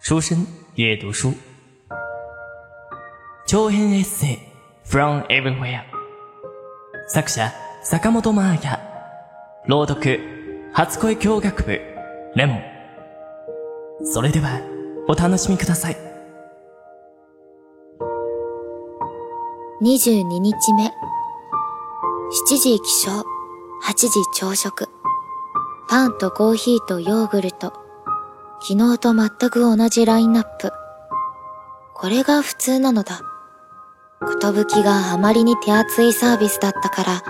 书生阅读书，長編エッセイ from everywhere 作者坂本真綾朗読初恋教学部レモン。それではお楽しみください。22日目。7時起床8時朝食。パンとコーヒーとヨーグルト昨日と全く同じラインナップ。これが普通なのだ。ことぶきがあまりに手厚いサービスだったから、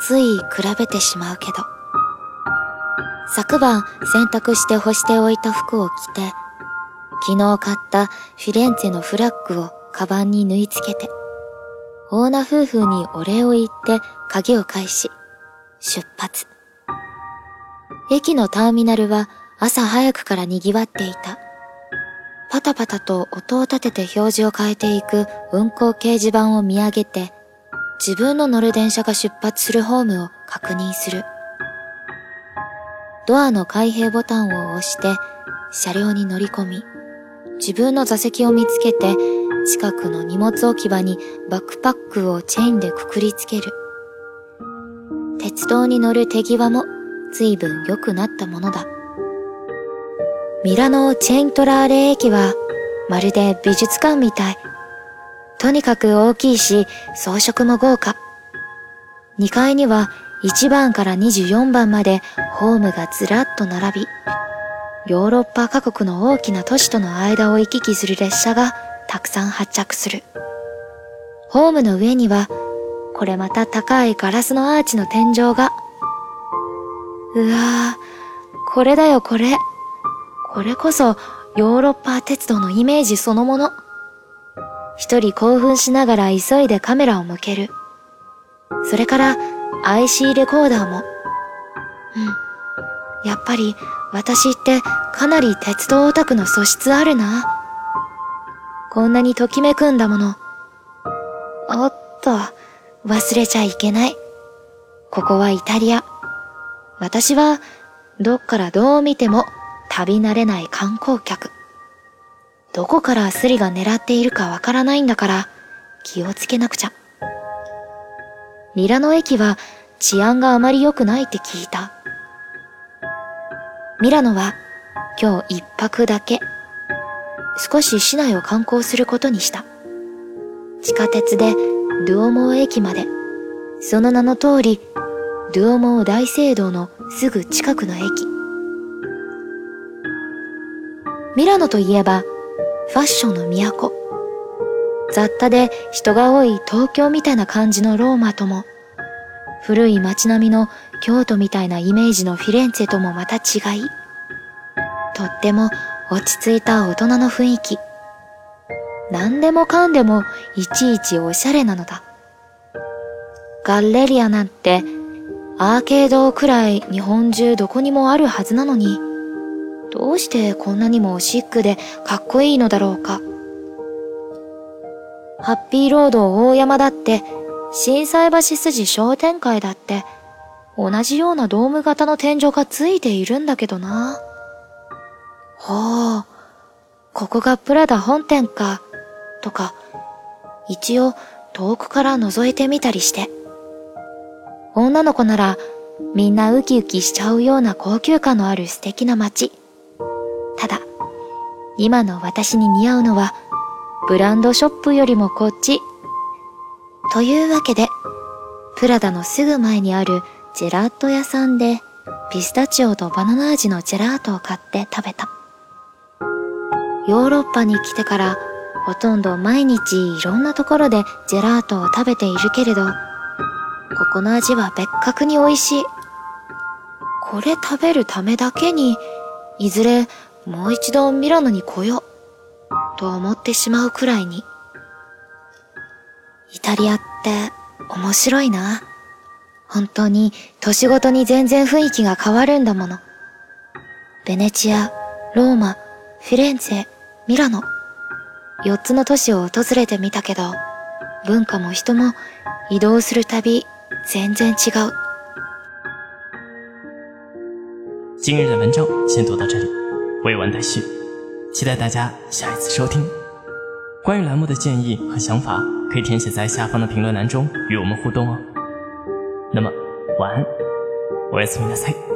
つい比べてしまうけど。昨晩洗濯して干しておいた服を着て、昨日買ったフィレンツェのフラッグをカバンに縫い付けて、オーナ夫婦にお礼を言って鍵を返し、出発。駅のターミナルは朝早くから賑わっていた。パタパタと音を立てて表示を変えていく運行掲示板を見上げて、自分の乗る電車が出発するホームを確認する。ドアの開閉ボタンを押して、車両に乗り込み、自分の座席を見つけて、近くの荷物置き場にバックパックをチェーンでくくりつける。鉄道に乗る手際も随分良くなったものだ。ミラノチェントラーレ駅はまるで美術館みたい。とにかく大きいし装飾も豪華。2階には1番から24番までホームがずらっと並び、ヨーロッパ各国の大きな都市との間を行き来する列車がたくさん発着する。ホームの上には、これまた高いガラスのアーチの天井が。うわぁ、これだよこれ。これこそヨーロッパ鉄道のイメージそのもの。一人興奮しながら急いでカメラを向ける。それから IC レコーダーも。うん。やっぱり私ってかなり鉄道オタクの素質あるな。こんなにときめくんだもの。おっと、忘れちゃいけない。ここはイタリア。私はどっからどう見ても旅慣れない観光客。どこからスリが狙っているかわからないんだから気をつけなくちゃ。ミラノ駅は治安があまり良くないって聞いた。ミラノは今日一泊だけ。少し市内を観光することにした。地下鉄でドゥオモ駅まで。その名の通り、ドゥオモ大聖堂のすぐ近くの駅。ミラノといえば、ファッションの都。雑多で人が多い東京みたいな感じのローマとも、古い街並みの京都みたいなイメージのフィレンツェともまた違い、とっても落ち着いた大人の雰囲気。何でもかんでもいちいちおしゃれなのだ。ガッレリアなんてアーケードくらい日本中どこにもあるはずなのに、どうしてこんなにもシックでかっこいいのだろうか。ハッピーロード大山だって、震災橋筋商店会だって、同じようなドーム型の天井がついているんだけどな。ほう、ここがプラダ本店か、とか、一応遠くから覗いてみたりして。女の子ならみんなウキウキしちゃうような高級感のある素敵な街。今の私に似合うのは、ブランドショップよりもこっち。というわけで、プラダのすぐ前にあるジェラート屋さんで、ピスタチオとバナナ味のジェラートを買って食べた。ヨーロッパに来てから、ほとんど毎日いろんなところでジェラートを食べているけれど、ここの味は別格に美味しい。これ食べるためだけに、いずれもう一度ミラノに来よう、と思ってしまうくらいに。イタリアって面白いな。本当に年ごとに全然雰囲気が変わるんだもの。ベネチア、ローマ、フィレンツェ、ミラノ。四つの都市を訪れてみたけど、文化も人も移動するたび全然違う。今日的文章先读到这里。未完待续。期待大家下一次收听。关于栏目的建议和想法，可以填写在下方的评论栏中与我们互动哦。那么，晚安，我是米纳塞。